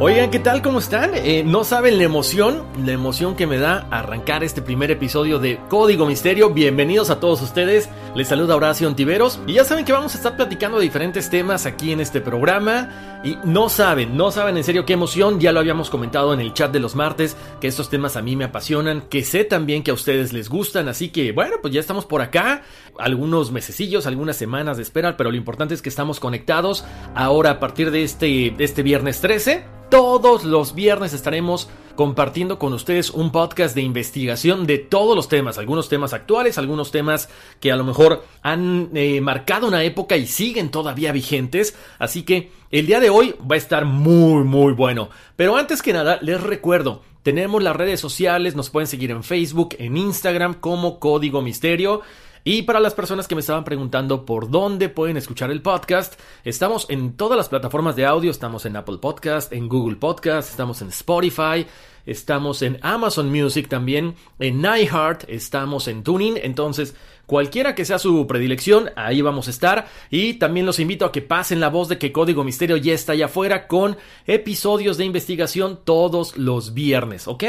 Oigan, ¿qué tal? ¿Cómo están? Eh, no saben la emoción, la emoción que me da arrancar este primer episodio de Código Misterio. Bienvenidos a todos ustedes. Les saluda Horacio Ontiveros. Y ya saben que vamos a estar platicando de diferentes temas aquí en este programa. Y no saben, no saben en serio qué emoción. Ya lo habíamos comentado en el chat de los martes, que estos temas a mí me apasionan, que sé también que a ustedes les gustan. Así que bueno, pues ya estamos por acá. Algunos mesecillos, algunas semanas de espera, pero lo importante es que estamos conectados. Ahora a partir de este, de este viernes 13 todos los viernes estaremos compartiendo con ustedes un podcast de investigación de todos los temas, algunos temas actuales, algunos temas que a lo mejor han eh, marcado una época y siguen todavía vigentes. Así que el día de hoy va a estar muy, muy bueno. Pero antes que nada, les recuerdo, tenemos las redes sociales, nos pueden seguir en Facebook, en Instagram como Código Misterio. Y para las personas que me estaban preguntando por dónde pueden escuchar el podcast, estamos en todas las plataformas de audio, estamos en Apple Podcast, en Google Podcast, estamos en Spotify, estamos en Amazon Music también, en iHeart, estamos en Tuning, entonces cualquiera que sea su predilección, ahí vamos a estar. Y también los invito a que pasen la voz de que Código Misterio ya está allá afuera con episodios de investigación todos los viernes, ¿ok?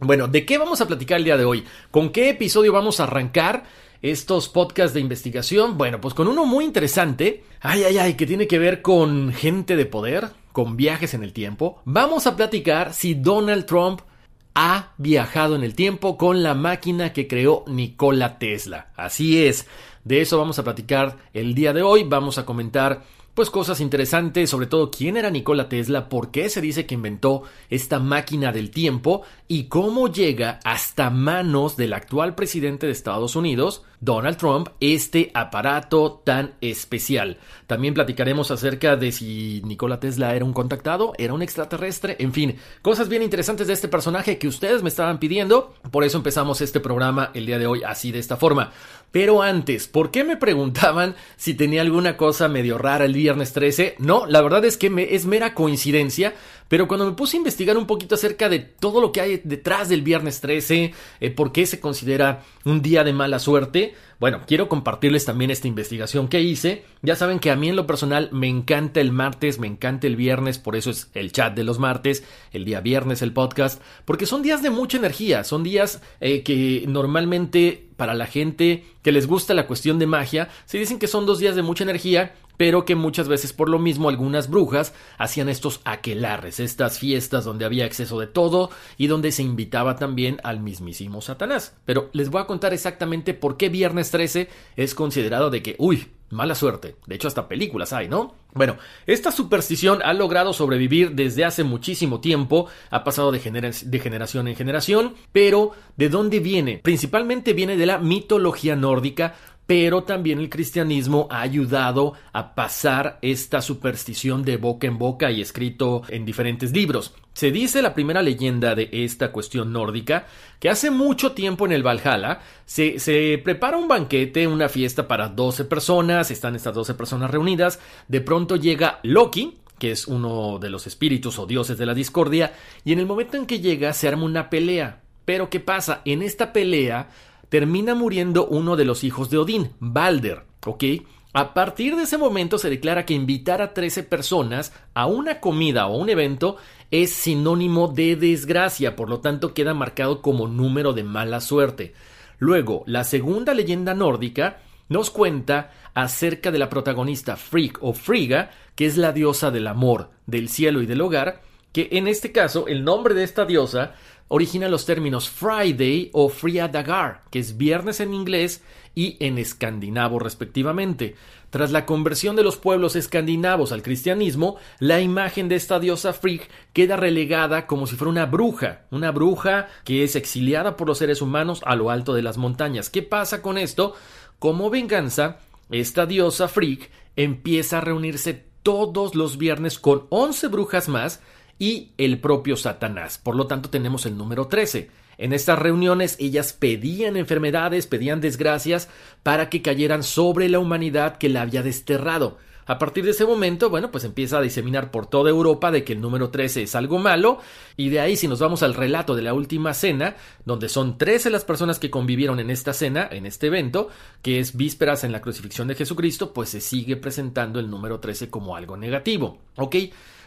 Bueno, ¿de qué vamos a platicar el día de hoy? ¿Con qué episodio vamos a arrancar? estos podcasts de investigación. Bueno, pues con uno muy interesante. Ay, ay, ay, que tiene que ver con gente de poder, con viajes en el tiempo. Vamos a platicar si Donald Trump ha viajado en el tiempo con la máquina que creó Nikola Tesla. Así es. De eso vamos a platicar el día de hoy. Vamos a comentar pues cosas interesantes, sobre todo quién era Nikola Tesla, por qué se dice que inventó esta máquina del tiempo y cómo llega hasta manos del actual presidente de Estados Unidos, Donald Trump, este aparato tan especial. También platicaremos acerca de si Nikola Tesla era un contactado, era un extraterrestre, en fin, cosas bien interesantes de este personaje que ustedes me estaban pidiendo, por eso empezamos este programa el día de hoy así de esta forma. Pero antes, ¿por qué me preguntaban si tenía alguna cosa medio rara el viernes 13? No, la verdad es que me, es mera coincidencia, pero cuando me puse a investigar un poquito acerca de todo lo que hay detrás del viernes 13, eh, por qué se considera un día de mala suerte, bueno, quiero compartirles también esta investigación que hice. Ya saben que a mí en lo personal me encanta el martes, me encanta el viernes, por eso es el chat de los martes, el día viernes el podcast, porque son días de mucha energía, son días eh, que normalmente para la gente que les gusta la cuestión de magia, se dicen que son dos días de mucha energía pero que muchas veces por lo mismo algunas brujas hacían estos aquelarres, estas fiestas donde había exceso de todo y donde se invitaba también al mismísimo Satanás. Pero les voy a contar exactamente por qué Viernes 13 es considerado de que, uy, mala suerte. De hecho, hasta películas hay, ¿no? Bueno, esta superstición ha logrado sobrevivir desde hace muchísimo tiempo, ha pasado de, de, generación en generación, pero ¿de dónde viene? Principalmente viene de la mitología nórdica, pero también el cristianismo ha ayudado a pasar esta superstición de boca en boca y escrito en diferentes libros. Se dice la primera leyenda de esta cuestión nórdica que hace mucho tiempo en el Valhalla se, se, prepara un banquete, una fiesta para 12 personas, están estas 12 personas reunidas, de pronto llega Loki, que es uno de los espíritus o dioses de la discordia, y en el momento en que llega se arma una pelea. Pero ¿qué pasa? En esta pelea termina muriendo uno de los hijos de Odín, Balder, ¿ok? A partir de ese momento se declara que invitar a 13 personas a una comida o un evento es sinónimo de desgracia, por lo tanto queda marcado como número de mala suerte. Luego, la segunda leyenda nórdica nos cuenta acerca de la protagonista Frigg o Frigga, que es la diosa del amor, del cielo y del hogar, que en este caso el nombre de esta diosa origina los términos Friday o Friadagar, que es viernes en inglés y en escandinavo respectivamente. Tras la conversión de los pueblos escandinavos al cristianismo, la imagen de esta diosa Frigg queda relegada como si fuera una bruja, una bruja que es exiliada por los seres humanos a lo alto de las montañas. ¿Qué pasa con esto? Como venganza, esta diosa Frigg empieza a reunirse todos los viernes con once brujas más y el propio Satanás. Por lo tanto, tenemos el número 13. En estas reuniones ellas pedían enfermedades, pedían desgracias para que cayeran sobre la humanidad que la había desterrado. A partir de ese momento, bueno, pues empieza a diseminar por toda Europa de que el número 13 es algo malo, y de ahí si nos vamos al relato de la última cena, donde son 13 las personas que convivieron en esta cena, en este evento, que es vísperas en la crucifixión de Jesucristo, pues se sigue presentando el número 13 como algo negativo, ¿ok?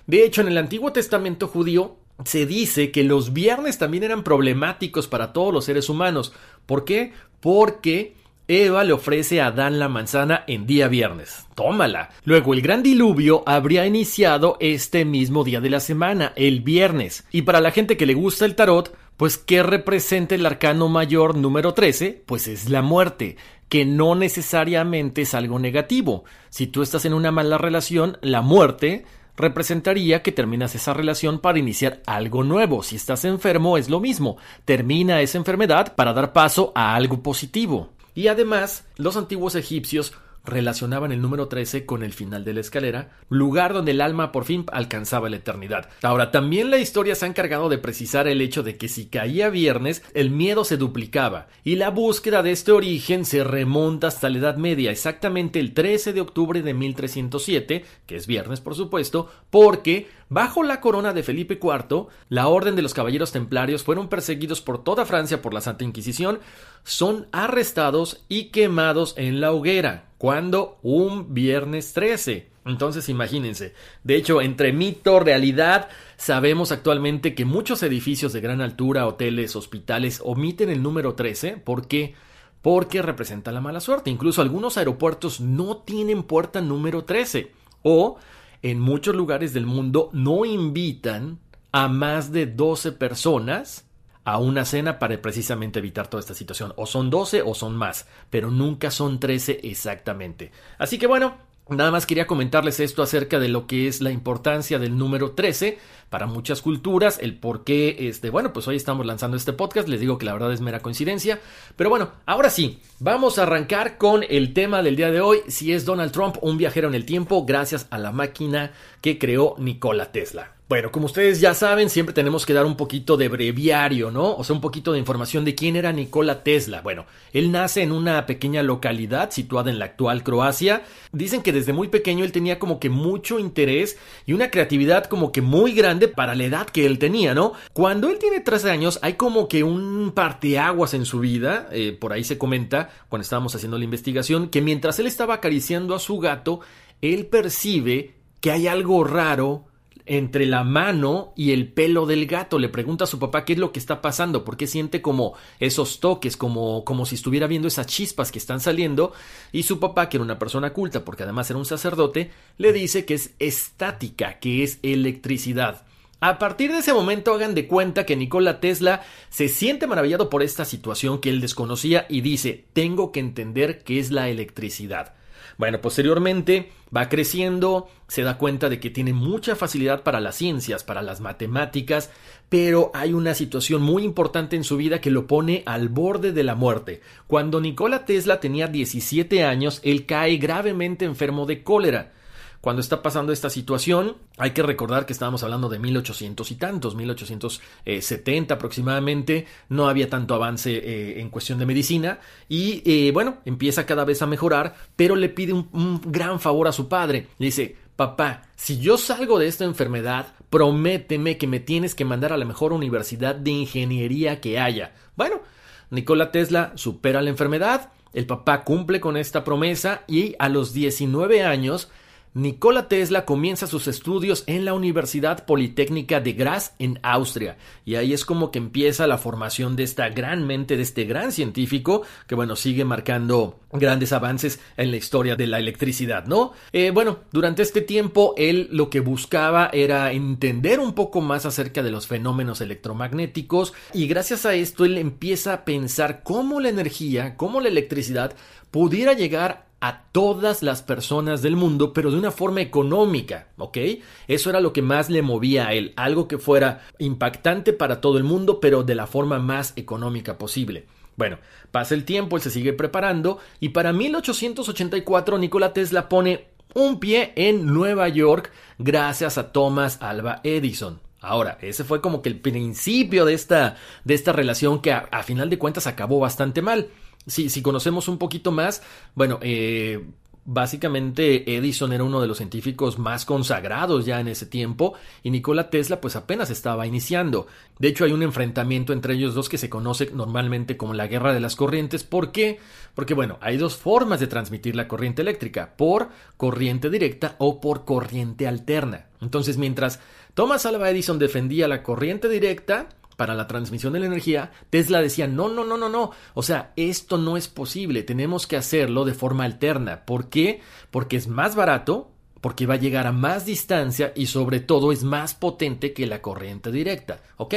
De hecho, en el Antiguo Testamento judío se dice que los viernes también eran problemáticos para todos los seres humanos. ¿Por qué? Porque Eva le ofrece a Adán la manzana en día viernes. Tómala. Luego el gran diluvio habría iniciado este mismo día de la semana, el viernes. Y para la gente que le gusta el tarot, pues ¿qué representa el arcano mayor número 13? Pues es la muerte, que no necesariamente es algo negativo. Si tú estás en una mala relación, la muerte representaría que terminas esa relación para iniciar algo nuevo. Si estás enfermo es lo mismo. Termina esa enfermedad para dar paso a algo positivo. Y además, los antiguos egipcios relacionaban el número 13 con el final de la escalera, lugar donde el alma por fin alcanzaba la eternidad. Ahora, también la historia se ha encargado de precisar el hecho de que si caía viernes, el miedo se duplicaba, y la búsqueda de este origen se remonta hasta la Edad Media, exactamente el 13 de octubre de 1307, que es viernes por supuesto, porque Bajo la corona de Felipe IV, la Orden de los Caballeros Templarios fueron perseguidos por toda Francia por la Santa Inquisición, son arrestados y quemados en la hoguera, cuando un viernes 13. Entonces imagínense. De hecho, entre mito, realidad, sabemos actualmente que muchos edificios de gran altura, hoteles, hospitales, omiten el número 13. ¿Por qué? Porque representa la mala suerte. Incluso algunos aeropuertos no tienen puerta número 13. O en muchos lugares del mundo no invitan a más de 12 personas a una cena para precisamente evitar toda esta situación. O son 12 o son más, pero nunca son 13 exactamente. Así que bueno, Nada más quería comentarles esto acerca de lo que es la importancia del número 13 para muchas culturas, el por qué, este, bueno, pues hoy estamos lanzando este podcast, les digo que la verdad es mera coincidencia, pero bueno, ahora sí, vamos a arrancar con el tema del día de hoy, si es Donald Trump un viajero en el tiempo gracias a la máquina que creó Nikola Tesla. Bueno, como ustedes ya saben, siempre tenemos que dar un poquito de breviario, ¿no? O sea, un poquito de información de quién era Nikola Tesla. Bueno, él nace en una pequeña localidad situada en la actual Croacia. Dicen que desde muy pequeño él tenía como que mucho interés y una creatividad como que muy grande para la edad que él tenía, ¿no? Cuando él tiene 13 años hay como que un parteaguas en su vida, eh, por ahí se comenta, cuando estábamos haciendo la investigación, que mientras él estaba acariciando a su gato, él percibe que hay algo raro entre la mano y el pelo del gato. Le pregunta a su papá qué es lo que está pasando, porque siente como esos toques, como, como si estuviera viendo esas chispas que están saliendo. Y su papá, que era una persona culta, porque además era un sacerdote, le dice que es estática, que es electricidad. A partir de ese momento hagan de cuenta que Nikola Tesla se siente maravillado por esta situación que él desconocía y dice, tengo que entender qué es la electricidad. Bueno, posteriormente va creciendo, se da cuenta de que tiene mucha facilidad para las ciencias, para las matemáticas, pero hay una situación muy importante en su vida que lo pone al borde de la muerte. Cuando Nikola Tesla tenía 17 años, él cae gravemente enfermo de cólera. Cuando está pasando esta situación, hay que recordar que estábamos hablando de 1800 y tantos, 1870 aproximadamente, no había tanto avance eh, en cuestión de medicina y eh, bueno, empieza cada vez a mejorar, pero le pide un, un gran favor a su padre. Le dice, papá, si yo salgo de esta enfermedad, prométeme que me tienes que mandar a la mejor universidad de ingeniería que haya. Bueno, Nikola Tesla supera la enfermedad, el papá cumple con esta promesa y a los 19 años Nikola Tesla comienza sus estudios en la Universidad Politécnica de Graz en Austria y ahí es como que empieza la formación de esta gran mente, de este gran científico que bueno sigue marcando grandes avances en la historia de la electricidad, ¿no? Eh, bueno, durante este tiempo él lo que buscaba era entender un poco más acerca de los fenómenos electromagnéticos y gracias a esto él empieza a pensar cómo la energía, cómo la electricidad pudiera llegar a todas las personas del mundo, pero de una forma económica, ¿ok? Eso era lo que más le movía a él, algo que fuera impactante para todo el mundo, pero de la forma más económica posible. Bueno, pasa el tiempo, él se sigue preparando y para 1884 Nikola Tesla pone un pie en Nueva York gracias a Thomas Alva Edison. Ahora, ese fue como que el principio de esta, de esta relación que a final de cuentas acabó bastante mal si, conocemos un poquito más, bueno, eh, Básicamente Edison era uno de los científicos más consagrados ya en ese tiempo y Nikola Tesla pues apenas estaba iniciando. De hecho hay un enfrentamiento entre ellos dos que se conoce normalmente como la guerra de las corrientes. ¿Por qué? Porque bueno, hay dos formas de transmitir la corriente eléctrica, por corriente directa o por corriente alterna. Entonces mientras Thomas Alva Edison defendía la corriente directa, para la transmisión de la energía, Tesla decía, no, no, no, no, no, o sea, esto no es posible, tenemos que hacerlo de forma alterna. ¿Por qué? Porque es más barato, porque va a llegar a más distancia y sobre todo es más potente que la corriente directa, ¿ok?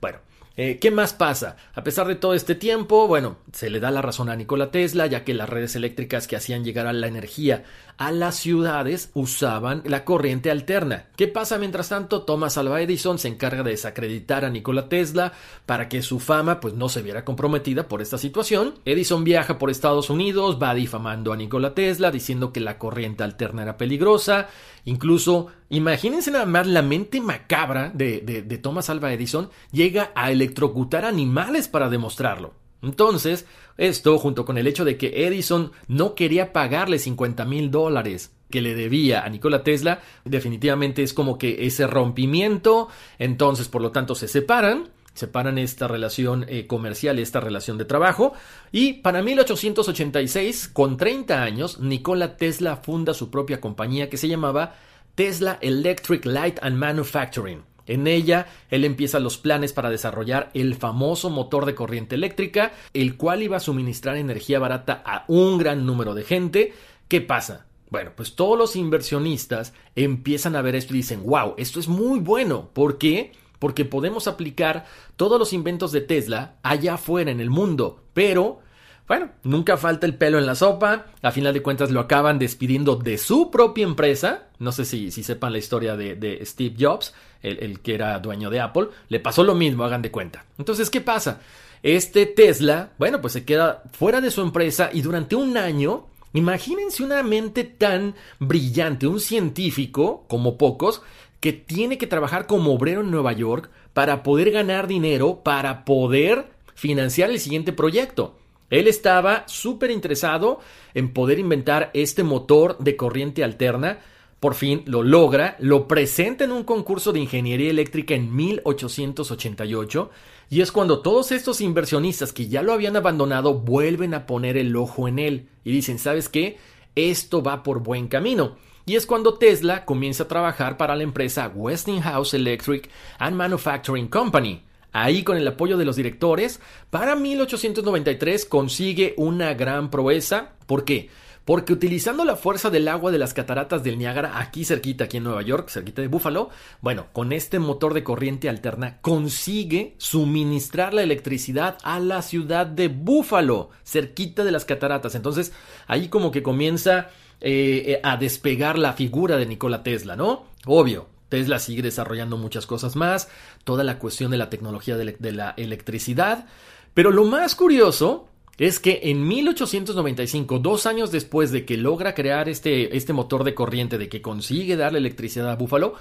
Bueno, eh, ¿Qué más pasa? A pesar de todo este tiempo, bueno, se le da la razón a Nikola Tesla, ya que las redes eléctricas que hacían llegar a la energía a las ciudades usaban la corriente alterna. ¿Qué pasa mientras tanto? Thomas Alva Edison se encarga de desacreditar a Nikola Tesla para que su fama pues no se viera comprometida por esta situación. Edison viaja por Estados Unidos, va difamando a Nikola Tesla diciendo que la corriente alterna era peligrosa Incluso, imagínense nada más la mente macabra de, de, Thomas Alva Edison llega a electrocutar animales para demostrarlo. Entonces, esto junto con el hecho de que Edison no quería pagarle 50 mil dólares que le debía a Nikola Tesla, definitivamente es como que ese rompimiento, entonces por lo tanto se separan, separan esta relación eh, comercial, esta relación de trabajo, y para 1886, con 30 años, Nikola Tesla funda su propia compañía que se llamaba Tesla Electric Light and Manufacturing. En ella, él empieza los planes para desarrollar el famoso motor de corriente eléctrica, el cual iba a suministrar energía barata a un gran número de gente. ¿Qué pasa? Bueno, pues todos los inversionistas empiezan a ver esto y dicen, wow, esto es muy bueno. ¿Por qué? porque podemos aplicar todos los inventos de Tesla allá afuera en el mundo, pero bueno, nunca falta el pelo en la sopa, a final de cuentas lo acaban despidiendo de su propia empresa, no sé si, si sepan la historia de, Steve Jobs, el, que era dueño de Apple, le pasó lo mismo, hagan de cuenta. Entonces, ¿qué pasa? Este Tesla, bueno, pues se queda fuera de su empresa y durante un año, imagínense una mente tan brillante, un científico, como pocos, que tiene que trabajar como obrero en Nueva York para poder ganar dinero, para poder financiar el siguiente proyecto. Él estaba súper interesado en poder inventar este motor de corriente alterna. Por fin lo logra, lo presenta en un concurso de ingeniería eléctrica en 1888 y es cuando todos estos inversionistas que ya lo habían abandonado vuelven a poner el ojo en él y dicen, ¿sabes qué? Esto va por buen camino. Y es cuando Tesla comienza a trabajar para la empresa Westinghouse Electric and Manufacturing Company. Ahí con el apoyo de los directores, para 1893 consigue una gran proeza. ¿Por qué? Porque utilizando la fuerza del agua de las cataratas del Niágara, aquí cerquita, aquí en Nueva York, cerquita de Buffalo, bueno, con este motor de corriente alterna consigue suministrar la electricidad a la ciudad de Buffalo, cerquita de las cataratas. Entonces, ahí como que comienza eh, eh, a despegar la figura de Nikola Tesla, ¿no? Obvio, Tesla sigue desarrollando muchas cosas más, toda la cuestión de la tecnología de, la electricidad, pero lo más curioso es que en 1895, dos años después de que logra crear este, este motor de corriente, de que consigue darle electricidad a Buffalo,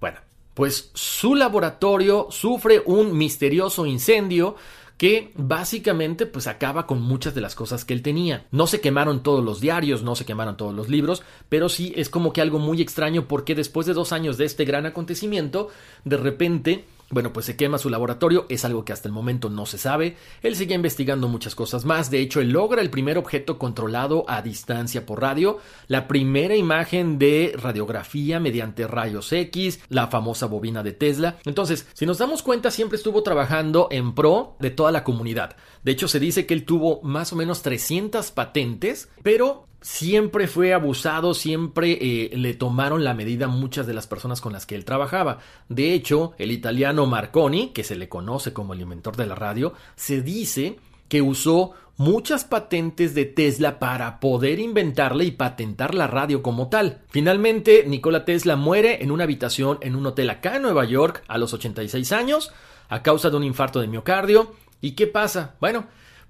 bueno, pues su laboratorio sufre un misterioso incendio que básicamente pues acaba con muchas de las cosas que él tenía. No se quemaron todos los diarios, no se quemaron todos los libros, pero sí es como que algo muy extraño porque después de dos años de este gran acontecimiento, de repente bueno, pues se quema su laboratorio, es algo que hasta el momento no se sabe. Él sigue investigando muchas cosas más. De hecho, él logra el primer objeto controlado a distancia por radio, la primera imagen de radiografía mediante rayos X, la famosa bobina de Tesla. Entonces, si nos damos cuenta, siempre estuvo trabajando en pro de toda la comunidad. De hecho, se dice que él tuvo más o menos 300 patentes, pero siempre fue abusado, siempre eh, le tomaron la medida muchas de las personas con las que él trabajaba. De hecho, el italiano Marconi, que se le conoce como el inventor de la radio, se dice que usó muchas patentes de Tesla para poder inventarle y patentar la radio como tal. Finalmente, Nikola Tesla muere en una habitación en un hotel acá en Nueva York a los 86 años a causa de un infarto de miocardio. ¿Y qué pasa? Bueno,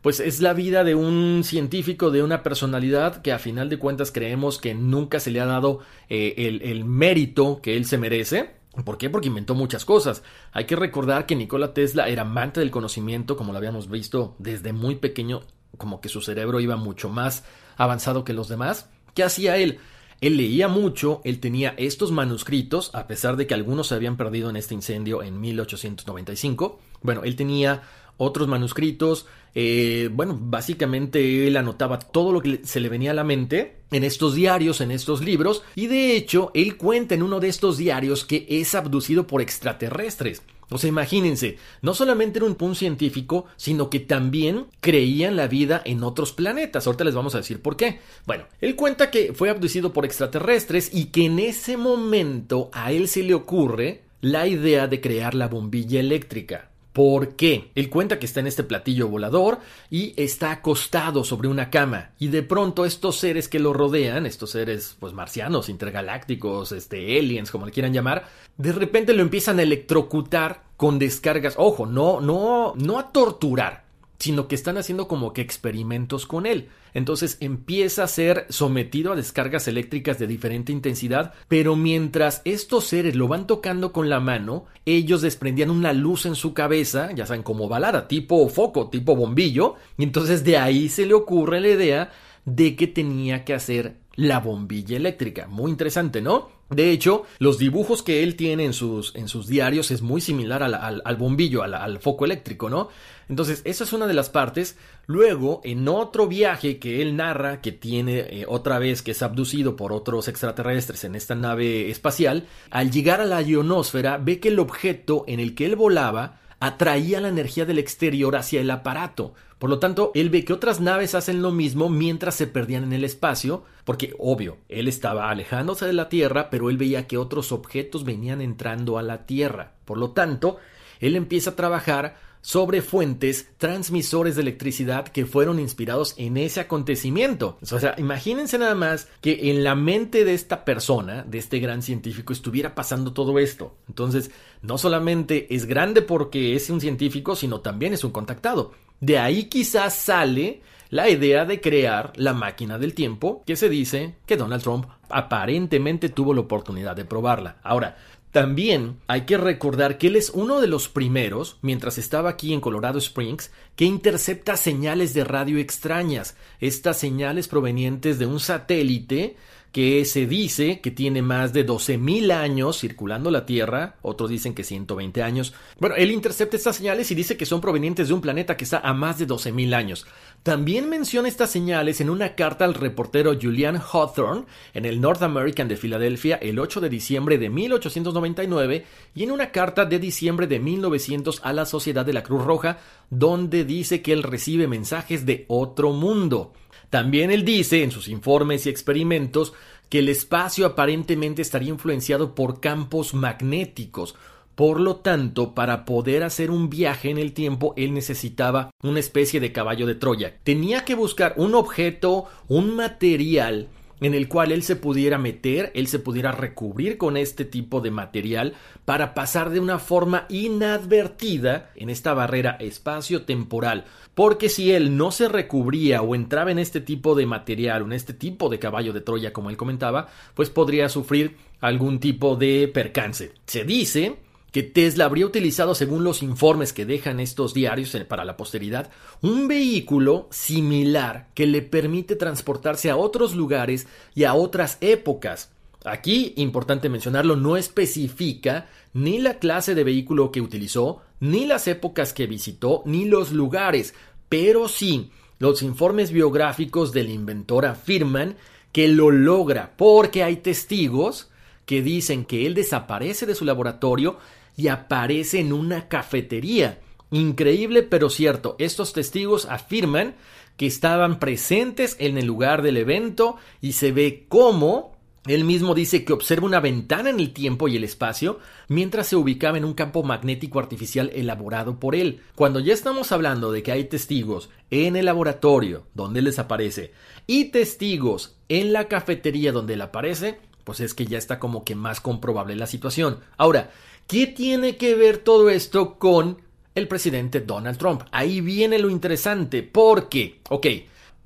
pues es la vida de un científico, de una personalidad que a final de cuentas creemos que nunca se le ha dado eh, el, el mérito que él se merece. ¿Por qué? Porque inventó muchas cosas. Hay que recordar que Nikola Tesla era amante del conocimiento, como lo habíamos visto desde muy pequeño, como que su cerebro iba mucho más avanzado que los demás. ¿Qué hacía él? Él leía mucho, él tenía estos manuscritos, a pesar de que algunos se habían perdido en este incendio en 1895. Bueno, él tenía otros manuscritos. Eh, bueno, básicamente él anotaba todo lo que se le venía a la mente en estos diarios, en estos libros, y de hecho él cuenta en uno de estos diarios que es abducido por extraterrestres. O sea, imagínense, no solamente era un, punto científico, sino que también creía en la vida en otros planetas. Ahorita les vamos a decir por qué. Bueno, él cuenta que fue abducido por extraterrestres y que en ese momento a él se le ocurre la idea de crear la bombilla eléctrica. ¿Por qué? Él cuenta que está en este platillo volador y está acostado sobre una cama y de pronto estos seres que lo rodean, estos seres pues marcianos, intergalácticos, este aliens, como le quieran llamar, de repente lo empiezan a electrocutar con descargas, ojo, no no no a torturar, sino que están haciendo como que experimentos con él. Entonces empieza a ser sometido a descargas eléctricas de diferente intensidad, pero mientras estos seres lo van tocando con la mano, ellos desprendían una luz en su cabeza, ya saben, como balada, tipo foco, tipo bombillo, y entonces de ahí se le ocurre la idea de que tenía que hacer la bombilla eléctrica. Muy interesante, ¿no? De hecho, los dibujos que él tiene en sus, en sus diarios es muy similar al, bombillo, al, foco eléctrico, ¿no? Entonces, esa es una de las partes. Luego, en otro viaje que él narra, que tiene eh, otra vez que es abducido por otros extraterrestres en esta nave espacial, al llegar a la ionosfera, ve que el objeto en el que él volaba atraía la energía del exterior hacia el aparato. Por lo tanto, él ve que otras naves hacen lo mismo mientras se perdían en el espacio, porque obvio, él estaba alejándose de la Tierra, pero él veía que otros objetos venían entrando a la Tierra. Por lo tanto, él empieza a trabajar sobre fuentes transmisores de electricidad que fueron inspirados en ese acontecimiento. O sea, imagínense nada más que en la mente de esta persona, de este gran científico, estuviera pasando todo esto. Entonces, no solamente es grande porque es un científico, sino también es un contactado. De ahí quizás sale la idea de crear la máquina del tiempo, que se dice que Donald Trump aparentemente tuvo la oportunidad de probarla. Ahora, también hay que recordar que él es uno de los primeros, mientras estaba aquí en Colorado Springs, que intercepta señales de radio extrañas, estas señales provenientes de un satélite que se dice que tiene más de 12.000 años circulando la Tierra, otros dicen que 120 años. Bueno, él intercepta estas señales y dice que son provenientes de un planeta que está a más de 12.000 años. También menciona estas señales en una carta al reportero Julian Hawthorne en el North American de Filadelfia el 8 de diciembre de 1899 y en una carta de diciembre de 1900 a la Sociedad de la Cruz Roja donde dice que él recibe mensajes de otro mundo. También él dice en sus informes y experimentos que el espacio aparentemente estaría influenciado por campos magnéticos. Por lo tanto, para poder hacer un viaje en el tiempo, él necesitaba una especie de caballo de Troya. Tenía que buscar un objeto, un material en el cual él se pudiera meter, él se pudiera recubrir con este tipo de material para pasar de una forma inadvertida en esta barrera espacio-temporal. Porque si él no se recubría o entraba en este tipo de material o en este tipo de caballo de Troya, como él comentaba, pues podría sufrir algún tipo de percance. Se dice que Tesla habría utilizado, según los informes que dejan estos diarios eh, para la posteridad, un vehículo similar que le permite transportarse a otros lugares y a otras épocas. Aquí, importante mencionarlo, no especifica ni la clase de vehículo que utilizó, ni las épocas que visitó, ni los lugares, pero sí, los informes biográficos del inventor afirman que lo logra porque hay testigos que dicen que él desaparece de su laboratorio y aparece en una cafetería. Increíble pero cierto, estos testigos afirman que estaban presentes en el lugar del evento y se ve cómo él mismo dice que observa una ventana en el tiempo y el espacio mientras se ubicaba en un campo magnético artificial elaborado por él. Cuando ya estamos hablando de que hay testigos en el laboratorio donde él desaparece y testigos en la cafetería donde él aparece, pues es que ya está como que más comprobable la situación. Ahora, ¿qué tiene que ver todo esto con el presidente Donald Trump? Ahí viene lo interesante, porque, ok,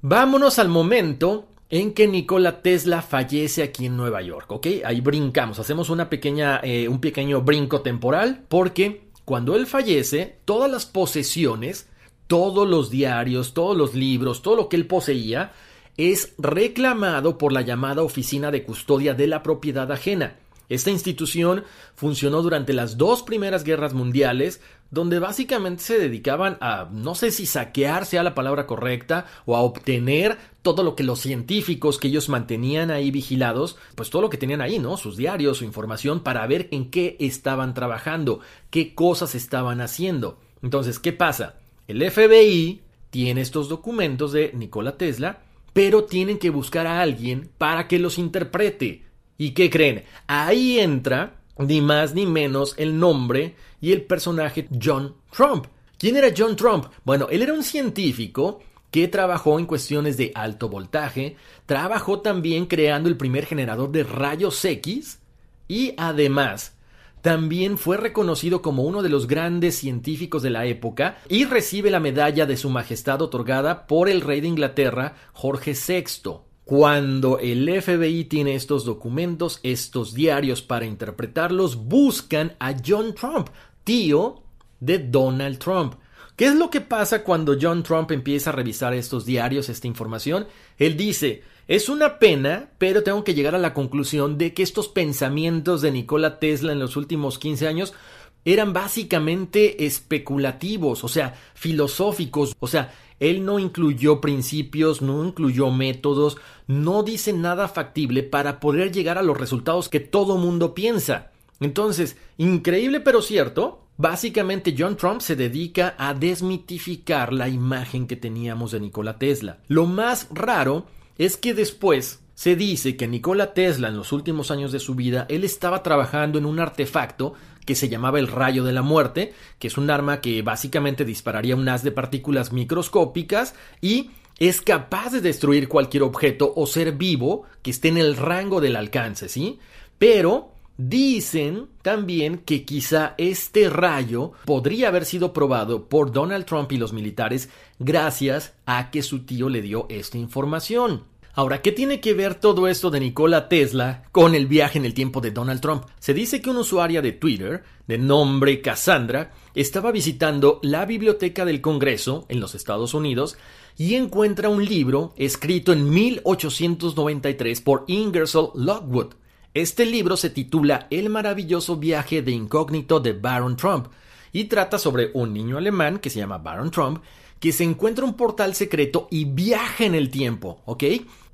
vámonos al momento en que Nikola Tesla fallece aquí en Nueva York, ¿ok? Ahí brincamos, hacemos una pequeña, eh, un pequeño brinco temporal, porque cuando él fallece, todas las posesiones, todos los diarios, todos los libros, todo lo que él poseía, es reclamado por la llamada Oficina de Custodia de la Propiedad Ajena. Esta institución funcionó durante las dos primeras guerras mundiales, donde básicamente se dedicaban a, no sé si saquear sea la palabra correcta, o a obtener todo lo que los científicos que ellos mantenían ahí vigilados, pues todo lo que tenían ahí, ¿no? Sus diarios, su información, para ver en qué estaban trabajando, qué cosas estaban haciendo. Entonces, ¿qué pasa? El FBI tiene estos documentos de Nikola Tesla, pero tienen que buscar a alguien para que los interprete. ¿Y qué creen? Ahí entra ni más ni menos el nombre y el personaje John Trump. ¿Quién era John Trump? Bueno, él era un científico que trabajó en cuestiones de alto voltaje, trabajó también creando el primer generador de rayos X y además también fue reconocido como uno de los grandes científicos de la época y recibe la medalla de Su Majestad otorgada por el rey de Inglaterra, Jorge VI. Cuando el FBI tiene estos documentos, estos diarios para interpretarlos, buscan a John Trump, tío de Donald Trump. ¿Qué es lo que pasa cuando John Trump empieza a revisar estos diarios, esta información? Él dice, es una pena, pero tengo que llegar a la conclusión de que estos pensamientos de Nikola Tesla en los últimos 15 años eran básicamente especulativos, o sea, filosóficos, o sea, él no incluyó principios, no incluyó métodos, no dice nada factible para poder llegar a los resultados que todo mundo piensa. Entonces, increíble pero cierto, básicamente John Trump se dedica a desmitificar la imagen que teníamos de Nikola Tesla. Lo más raro es que después se dice que Nikola Tesla en los últimos años de su vida él estaba trabajando en un artefacto que se llamaba el rayo de la muerte, que es un arma que básicamente dispararía un haz de partículas microscópicas y es capaz de destruir cualquier objeto o ser vivo que esté en el rango del alcance, ¿sí? Pero dicen también que quizá este rayo podría haber sido probado por Donald Trump y los militares gracias a que su tío le dio esta información. Ahora, ¿qué tiene que ver todo esto de Nikola Tesla con el viaje en el tiempo de Donald Trump? Se dice que una usuaria de Twitter, de nombre Cassandra, estaba visitando la biblioteca del Congreso en los Estados Unidos y encuentra un libro escrito en 1893 por Ingersoll Lockwood. Este libro se titula El maravilloso viaje de incógnito de Baron Trump y trata sobre un niño alemán que se llama Baron Trump que se encuentra un portal secreto y viaja en el tiempo, ¿ok?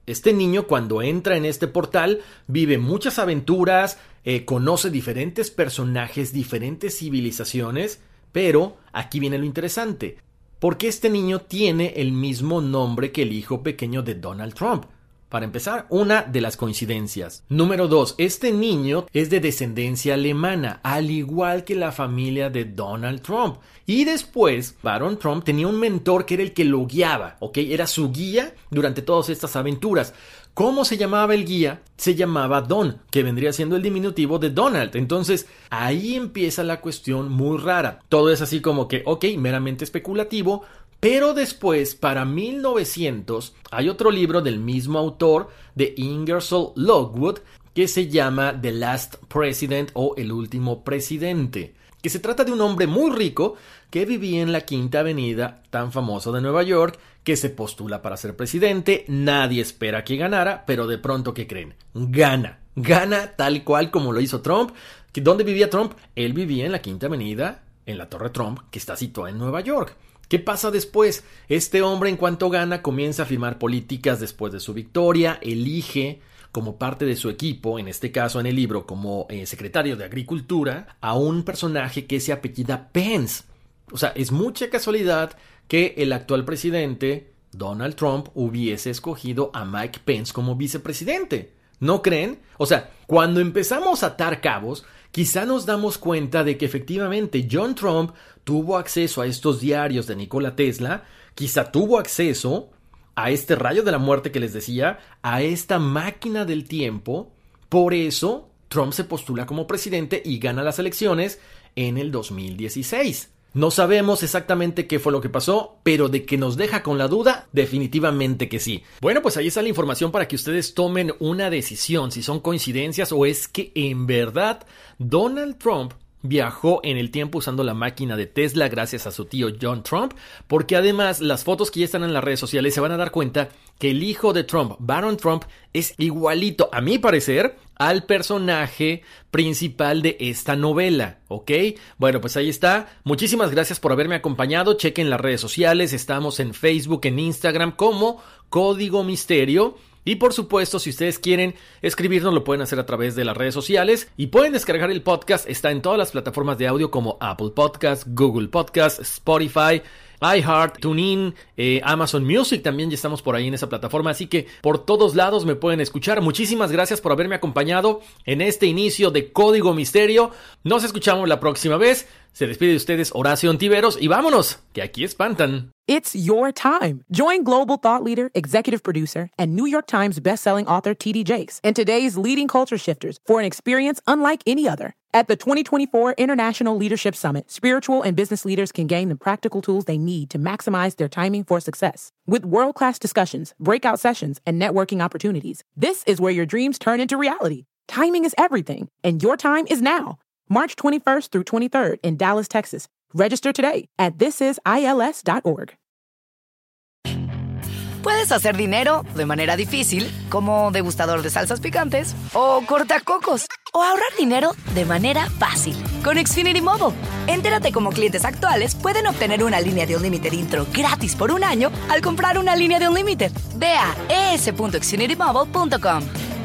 Este niño cuando entra en este portal vive muchas aventuras, eh, conoce diferentes personajes, diferentes civilizaciones, pero aquí viene lo interesante, porque este niño tiene el mismo nombre que el hijo pequeño de Donald Trump. Para empezar, una de las coincidencias. Número dos, este niño es de descendencia alemana, al igual que la familia de Donald Trump. Y después, Baron Trump tenía un mentor que era el que lo guiaba, ¿ok? Era su guía durante todas estas aventuras. ¿Cómo se llamaba el guía? Se llamaba Don, que vendría siendo el diminutivo de Donald. Entonces, ahí empieza la cuestión muy rara. Todo es así como que, ok, meramente especulativo, pero después, para 1900, hay otro libro del mismo autor, de Ingersoll Lockwood, que se llama The Last President o El último presidente. que se trata de un hombre muy rico que vivía en la Quinta Avenida, tan famoso de Nueva York, que se postula para ser presidente, nadie espera que ganara, pero de pronto, ¿qué creen? Gana, gana tal cual como lo hizo Trump. ¿Dónde vivía Trump? Él vivía en la Quinta Avenida, en la Torre Trump, que está situada en Nueva York. ¿Qué pasa después? Este hombre en cuanto gana comienza a firmar políticas después de su victoria, elige como parte de su equipo, en este caso en el libro como eh, secretario de Agricultura, a un personaje que se apellida Pence. O sea, es mucha casualidad que el actual presidente, Donald Trump, hubiese escogido a Mike Pence como vicepresidente. ¿No creen? O sea, cuando empezamos a atar cabos, quizá nos damos cuenta de que efectivamente John Trump tuvo acceso a estos diarios de Nikola Tesla, quizá tuvo acceso a este rayo de la muerte que les decía, a esta máquina del tiempo, por eso Trump se postula como presidente y gana las elecciones en el 2016. No sabemos exactamente qué fue lo que pasó, pero de que nos deja con la duda, definitivamente que sí. Bueno, pues ahí está la información para que ustedes tomen una decisión, si son coincidencias o es que en verdad Donald Trump viajó en el tiempo usando la máquina de Tesla gracias a su tío John Trump, porque además las fotos que ya están en las redes sociales se van a dar cuenta que el hijo de Trump, Baron Trump, es igualito, a mi parecer, al personaje principal de esta novela, ¿ok? Bueno, pues ahí está. Muchísimas gracias por haberme acompañado. Chequen las redes sociales. Estamos en Facebook, en Instagram como Código Misterio. Y por supuesto, si ustedes quieren escribirnos, lo pueden hacer a través de las redes sociales y pueden descargar el podcast. Está en todas las plataformas de audio como Apple Podcast, Google Podcast, Spotify iHeart, TuneIn, eh, Amazon Music, también ya estamos por ahí en esa plataforma, así que por todos lados me pueden escuchar. Muchísimas gracias por haberme acompañado en este inicio de Código Misterio. Nos escuchamos la próxima vez. Se despide de ustedes Horacio Ontiveros y vámonos, que aquí espantan. It's your time. Join global thought leader, executive producer, and New York Times bestselling author TD Jakes and today's leading culture shifters for an experience unlike any other. At the 2024 International Leadership Summit, spiritual and business leaders can gain the practical tools they need to maximize their timing for success. With world class discussions, breakout sessions, and networking opportunities, this is where your dreams turn into reality. Timing is everything, and your time is now. March 21st through 23rd in Dallas, Texas. Register today at thisisils.org. Puedes hacer dinero de manera difícil, como degustador de salsas picantes, o cortacocos, o ahorrar dinero de manera fácil con Xfinity Mobile. Entérate cómo clientes actuales pueden obtener una línea de un límite intro gratis por un año al comprar una línea de un límite. Ve a es.xfinitymobile.com.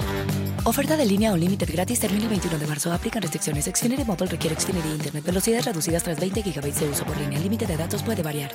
Oferta de línea o límite gratis termina el 21 de marzo. Aplican restricciones. Xfinity Mobile requiere Xfinity Internet. Velocidades reducidas tras 20 GB de uso por línea. Límite de datos puede variar.